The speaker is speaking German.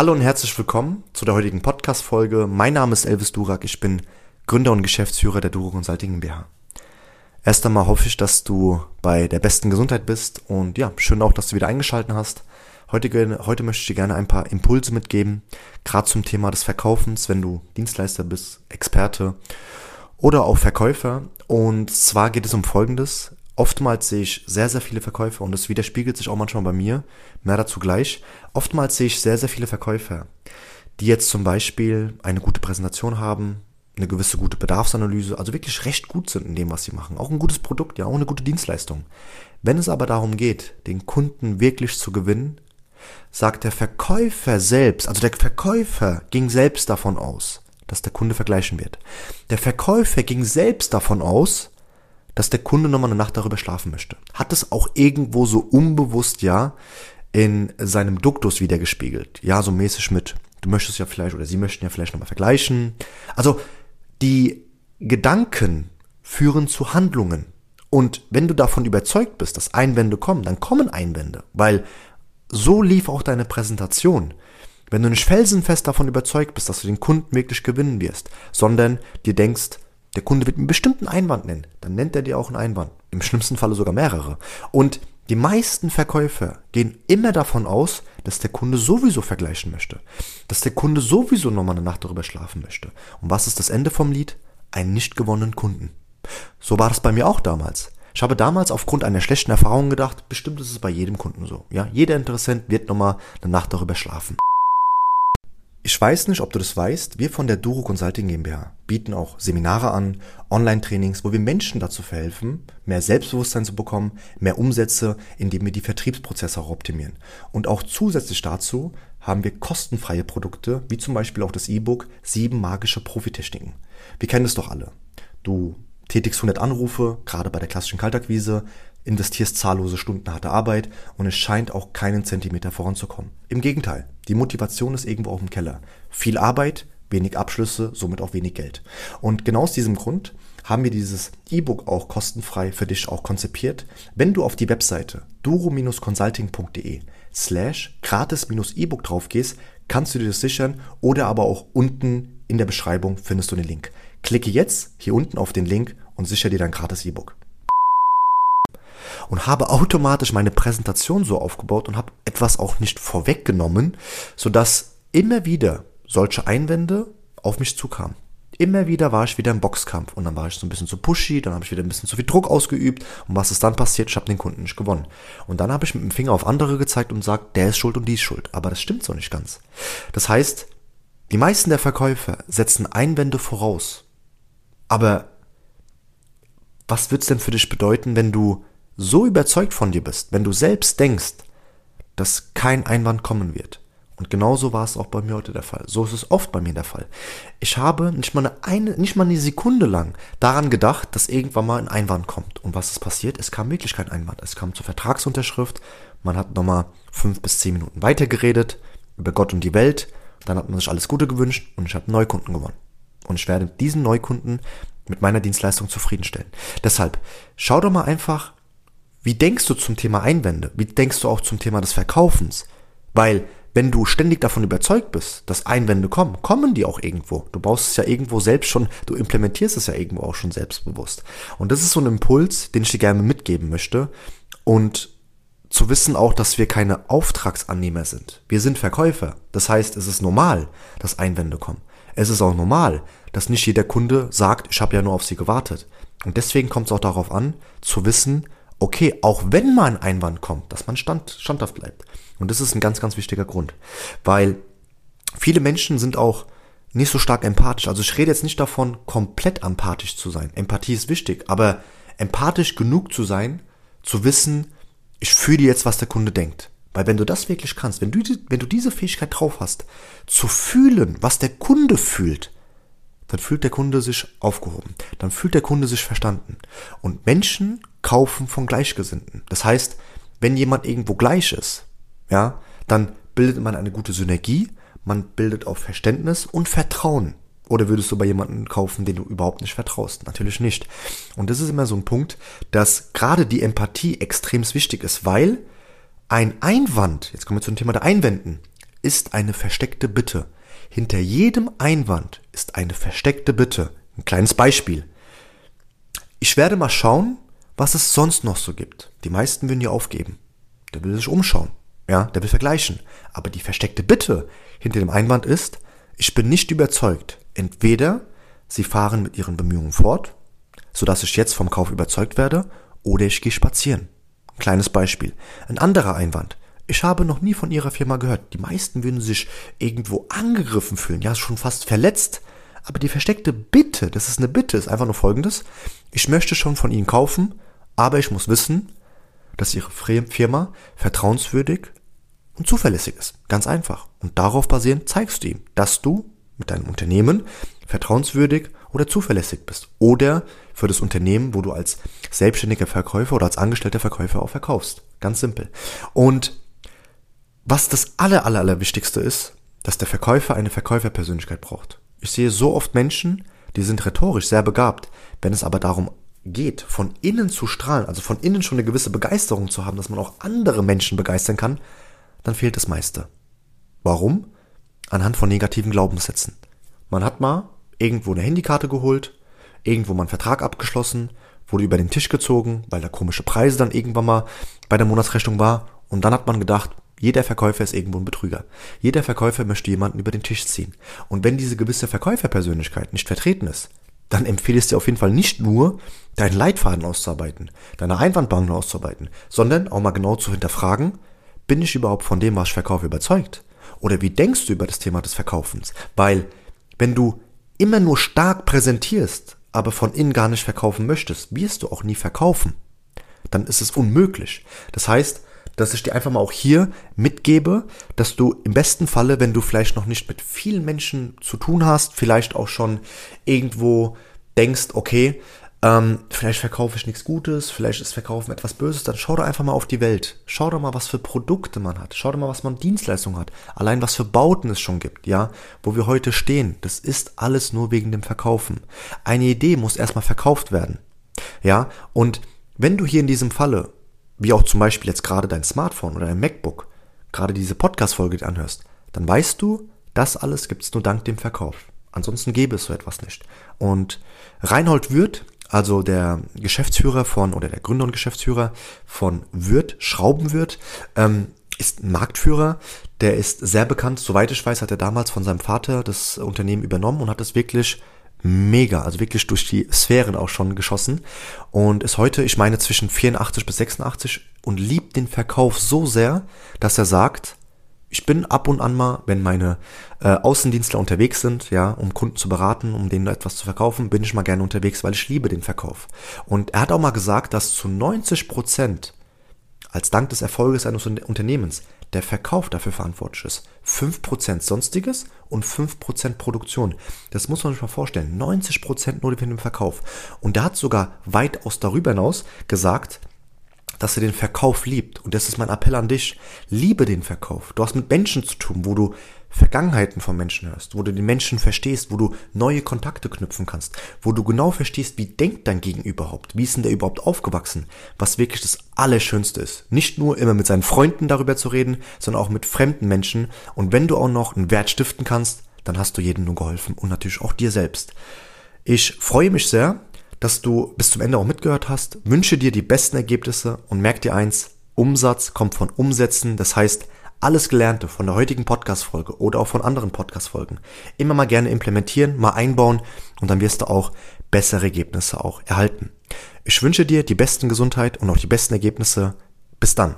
Hallo und herzlich willkommen zu der heutigen Podcast-Folge. Mein Name ist Elvis Durak, ich bin Gründer und Geschäftsführer der Duro Consulting GmbH. Erst einmal hoffe ich, dass du bei der besten Gesundheit bist und ja, schön auch, dass du wieder eingeschaltet hast. Heute, heute möchte ich dir gerne ein paar Impulse mitgeben, gerade zum Thema des Verkaufens, wenn du Dienstleister bist, Experte oder auch Verkäufer. Und zwar geht es um Folgendes. Oftmals sehe ich sehr, sehr viele Verkäufer und das widerspiegelt sich auch manchmal bei mir. Mehr dazu gleich. Oftmals sehe ich sehr, sehr viele Verkäufer, die jetzt zum Beispiel eine gute Präsentation haben, eine gewisse gute Bedarfsanalyse, also wirklich recht gut sind in dem, was sie machen. Auch ein gutes Produkt, ja, auch eine gute Dienstleistung. Wenn es aber darum geht, den Kunden wirklich zu gewinnen, sagt der Verkäufer selbst, also der Verkäufer ging selbst davon aus, dass der Kunde vergleichen wird. Der Verkäufer ging selbst davon aus, dass der Kunde nochmal eine Nacht darüber schlafen möchte. Hat es auch irgendwo so unbewusst, ja, in seinem Duktus wiedergespiegelt. Ja, so mäßig mit, du möchtest ja vielleicht oder sie möchten ja vielleicht nochmal vergleichen. Also, die Gedanken führen zu Handlungen. Und wenn du davon überzeugt bist, dass Einwände kommen, dann kommen Einwände, weil so lief auch deine Präsentation. Wenn du nicht felsenfest davon überzeugt bist, dass du den Kunden wirklich gewinnen wirst, sondern dir denkst, der Kunde wird einen bestimmten Einwand nennen, dann nennt er dir auch einen Einwand. Im schlimmsten Falle sogar mehrere. Und die meisten Verkäufer gehen immer davon aus, dass der Kunde sowieso vergleichen möchte. Dass der Kunde sowieso nochmal eine Nacht darüber schlafen möchte. Und was ist das Ende vom Lied? Einen nicht gewonnenen Kunden. So war das bei mir auch damals. Ich habe damals aufgrund einer schlechten Erfahrung gedacht, bestimmt ist es bei jedem Kunden so. Ja, jeder Interessent wird nochmal eine Nacht darüber schlafen. Ich weiß nicht, ob du das weißt, wir von der Duro Consulting GmbH bieten auch Seminare an, Online-Trainings, wo wir Menschen dazu verhelfen, mehr Selbstbewusstsein zu bekommen, mehr Umsätze, indem wir die Vertriebsprozesse auch optimieren. Und auch zusätzlich dazu haben wir kostenfreie Produkte, wie zum Beispiel auch das E-Book Sieben magische Profitechniken. Wir kennen es doch alle. Du tätigst 100 Anrufe, gerade bei der klassischen Kaltakquise, investierst zahllose Stunden harte Arbeit und es scheint auch keinen Zentimeter voranzukommen. Im Gegenteil, die Motivation ist irgendwo auch im Keller. Viel Arbeit, wenig Abschlüsse, somit auch wenig Geld. Und genau aus diesem Grund haben wir dieses E-Book auch kostenfrei für dich auch konzipiert. Wenn du auf die Webseite duro-consulting.de slash gratis-E-Book drauf gehst, kannst du dir das sichern oder aber auch unten in der Beschreibung findest du den Link. Klicke jetzt hier unten auf den Link und sichere dir dein gratis E-Book. Und habe automatisch meine Präsentation so aufgebaut und habe etwas auch nicht vorweggenommen, sodass immer wieder solche Einwände auf mich zukamen. Immer wieder war ich wieder im Boxkampf und dann war ich so ein bisschen zu pushy, dann habe ich wieder ein bisschen zu viel Druck ausgeübt und was ist dann passiert? Ich habe den Kunden nicht gewonnen. Und dann habe ich mit dem Finger auf andere gezeigt und gesagt, der ist schuld und die ist schuld. Aber das stimmt so nicht ganz. Das heißt, die meisten der Verkäufer setzen Einwände voraus. Aber was wird's denn für dich bedeuten, wenn du so überzeugt von dir bist, wenn du selbst denkst, dass kein Einwand kommen wird? Und genauso war es auch bei mir heute der Fall. So ist es oft bei mir der Fall. Ich habe nicht mal eine, nicht mal eine Sekunde lang daran gedacht, dass irgendwann mal ein Einwand kommt. Und was ist passiert? Es kam wirklich kein Einwand. Es kam zur Vertragsunterschrift. Man hat nochmal fünf bis zehn Minuten weitergeredet über Gott und die Welt. Dann hat man sich alles Gute gewünscht und ich habe Neukunden gewonnen. Und ich werde diesen Neukunden mit meiner Dienstleistung zufriedenstellen. Deshalb, schau doch mal einfach, wie denkst du zum Thema Einwände? Wie denkst du auch zum Thema des Verkaufens? Weil, wenn du ständig davon überzeugt bist, dass Einwände kommen, kommen die auch irgendwo. Du baust es ja irgendwo selbst schon, du implementierst es ja irgendwo auch schon selbstbewusst. Und das ist so ein Impuls, den ich dir gerne mitgeben möchte. Und zu wissen auch, dass wir keine Auftragsannehmer sind. Wir sind Verkäufer. Das heißt, es ist normal, dass Einwände kommen. Es ist auch normal, dass nicht jeder Kunde sagt, ich habe ja nur auf sie gewartet. Und deswegen kommt es auch darauf an, zu wissen, okay, auch wenn mal ein Einwand kommt, dass man stand, standhaft bleibt. Und das ist ein ganz, ganz wichtiger Grund. Weil viele Menschen sind auch nicht so stark empathisch. Also ich rede jetzt nicht davon, komplett empathisch zu sein. Empathie ist wichtig, aber empathisch genug zu sein, zu wissen, ich fühle jetzt, was der Kunde denkt. Weil wenn du das wirklich kannst, wenn du, wenn du diese Fähigkeit drauf hast, zu fühlen, was der Kunde fühlt, dann fühlt der Kunde sich aufgehoben. Dann fühlt der Kunde sich verstanden. Und Menschen kaufen von Gleichgesinnten. Das heißt, wenn jemand irgendwo gleich ist, ja, dann bildet man eine gute Synergie, man bildet auf Verständnis und Vertrauen. Oder würdest du bei jemandem kaufen, den du überhaupt nicht vertraust? Natürlich nicht. Und das ist immer so ein Punkt, dass gerade die Empathie extrem wichtig ist, weil ein Einwand, jetzt kommen wir zum Thema der Einwänden, ist eine versteckte Bitte. Hinter jedem Einwand ist eine versteckte Bitte. Ein kleines Beispiel. Ich werde mal schauen, was es sonst noch so gibt. Die meisten würden ja aufgeben. Der will sich umschauen. Ja, der will vergleichen. Aber die versteckte Bitte hinter dem Einwand ist, ich bin nicht überzeugt. Entweder sie fahren mit ihren Bemühungen fort, sodass ich jetzt vom Kauf überzeugt werde, oder ich gehe spazieren. Kleines Beispiel. Ein anderer Einwand. Ich habe noch nie von ihrer Firma gehört. Die meisten würden sich irgendwo angegriffen fühlen, ja, schon fast verletzt. Aber die versteckte Bitte, das ist eine Bitte, ist einfach nur folgendes. Ich möchte schon von ihnen kaufen, aber ich muss wissen, dass ihre Firma vertrauenswürdig und zuverlässig ist. Ganz einfach. Und darauf basierend zeigst du ihm, dass du mit deinem Unternehmen vertrauenswürdig oder zuverlässig bist. Oder für das Unternehmen, wo du als selbstständiger Verkäufer oder als angestellter Verkäufer auch verkaufst. Ganz simpel. Und was das aller, aller, aller Wichtigste ist, dass der Verkäufer eine Verkäuferpersönlichkeit braucht. Ich sehe so oft Menschen, die sind rhetorisch sehr begabt. Wenn es aber darum geht, von innen zu strahlen, also von innen schon eine gewisse Begeisterung zu haben, dass man auch andere Menschen begeistern kann, dann fehlt das meiste. Warum? Anhand von negativen Glaubenssätzen. Man hat mal irgendwo eine Handykarte geholt, irgendwo mal einen Vertrag abgeschlossen, wurde über den Tisch gezogen, weil da komische Preise dann irgendwann mal bei der Monatsrechnung war und dann hat man gedacht, jeder Verkäufer ist irgendwo ein Betrüger. Jeder Verkäufer möchte jemanden über den Tisch ziehen. Und wenn diese gewisse Verkäuferpersönlichkeit nicht vertreten ist, dann empfehle ich dir auf jeden Fall nicht nur, deinen Leitfaden auszuarbeiten, deine Einwandbank auszuarbeiten, sondern auch mal genau zu hinterfragen, bin ich überhaupt von dem, was ich verkaufe, überzeugt? Oder wie denkst du über das Thema des Verkaufens? Weil, wenn du immer nur stark präsentierst, aber von innen gar nicht verkaufen möchtest, wirst du auch nie verkaufen. Dann ist es unmöglich. Das heißt, dass ich dir einfach mal auch hier mitgebe, dass du im besten Falle, wenn du vielleicht noch nicht mit vielen Menschen zu tun hast, vielleicht auch schon irgendwo denkst, okay, ähm, vielleicht verkaufe ich nichts Gutes, vielleicht ist Verkaufen etwas Böses, dann schau doch einfach mal auf die Welt. Schau doch mal, was für Produkte man hat. Schau doch mal, was man Dienstleistungen hat. Allein was für Bauten es schon gibt, ja, wo wir heute stehen. Das ist alles nur wegen dem Verkaufen. Eine Idee muss erstmal verkauft werden. Ja, und wenn du hier in diesem Falle, wie auch zum Beispiel jetzt gerade dein Smartphone oder dein MacBook, gerade diese Podcast-Folge anhörst, dann weißt du, das alles gibt's nur dank dem Verkauf. Ansonsten gäbe es so etwas nicht. Und Reinhold Würth also der Geschäftsführer von, oder der Gründer und Geschäftsführer von Würth, Schraubenwürth, ähm, ist ein Marktführer, der ist sehr bekannt. Soweit ich weiß, hat er damals von seinem Vater das Unternehmen übernommen und hat es wirklich mega, also wirklich durch die Sphären auch schon geschossen und ist heute, ich meine, zwischen 84 bis 86 und liebt den Verkauf so sehr, dass er sagt, ich bin ab und an mal, wenn meine äh, Außendienstler unterwegs sind, ja, um Kunden zu beraten, um denen etwas zu verkaufen, bin ich mal gerne unterwegs, weil ich liebe den Verkauf. Und er hat auch mal gesagt, dass zu 90 Prozent als Dank des Erfolges eines Unternehmens der Verkauf dafür verantwortlich ist. 5% Sonstiges und 5% Produktion. Das muss man sich mal vorstellen. 90% nur für den Verkauf. Und er hat sogar weitaus darüber hinaus gesagt, dass er den Verkauf liebt. Und das ist mein Appell an dich. Liebe den Verkauf. Du hast mit Menschen zu tun, wo du Vergangenheiten von Menschen hörst, wo du den Menschen verstehst, wo du neue Kontakte knüpfen kannst, wo du genau verstehst, wie denkt dein Gegenüber überhaupt, wie ist denn der überhaupt aufgewachsen, was wirklich das Allerschönste ist. Nicht nur immer mit seinen Freunden darüber zu reden, sondern auch mit fremden Menschen. Und wenn du auch noch einen Wert stiften kannst, dann hast du jedem nur geholfen und natürlich auch dir selbst. Ich freue mich sehr, dass du bis zum Ende auch mitgehört hast. Wünsche dir die besten Ergebnisse und merk dir eins, Umsatz kommt von Umsetzen. Das heißt, alles Gelernte von der heutigen Podcast-Folge oder auch von anderen Podcast-Folgen immer mal gerne implementieren, mal einbauen und dann wirst du auch bessere Ergebnisse auch erhalten. Ich wünsche dir die besten Gesundheit und auch die besten Ergebnisse. Bis dann.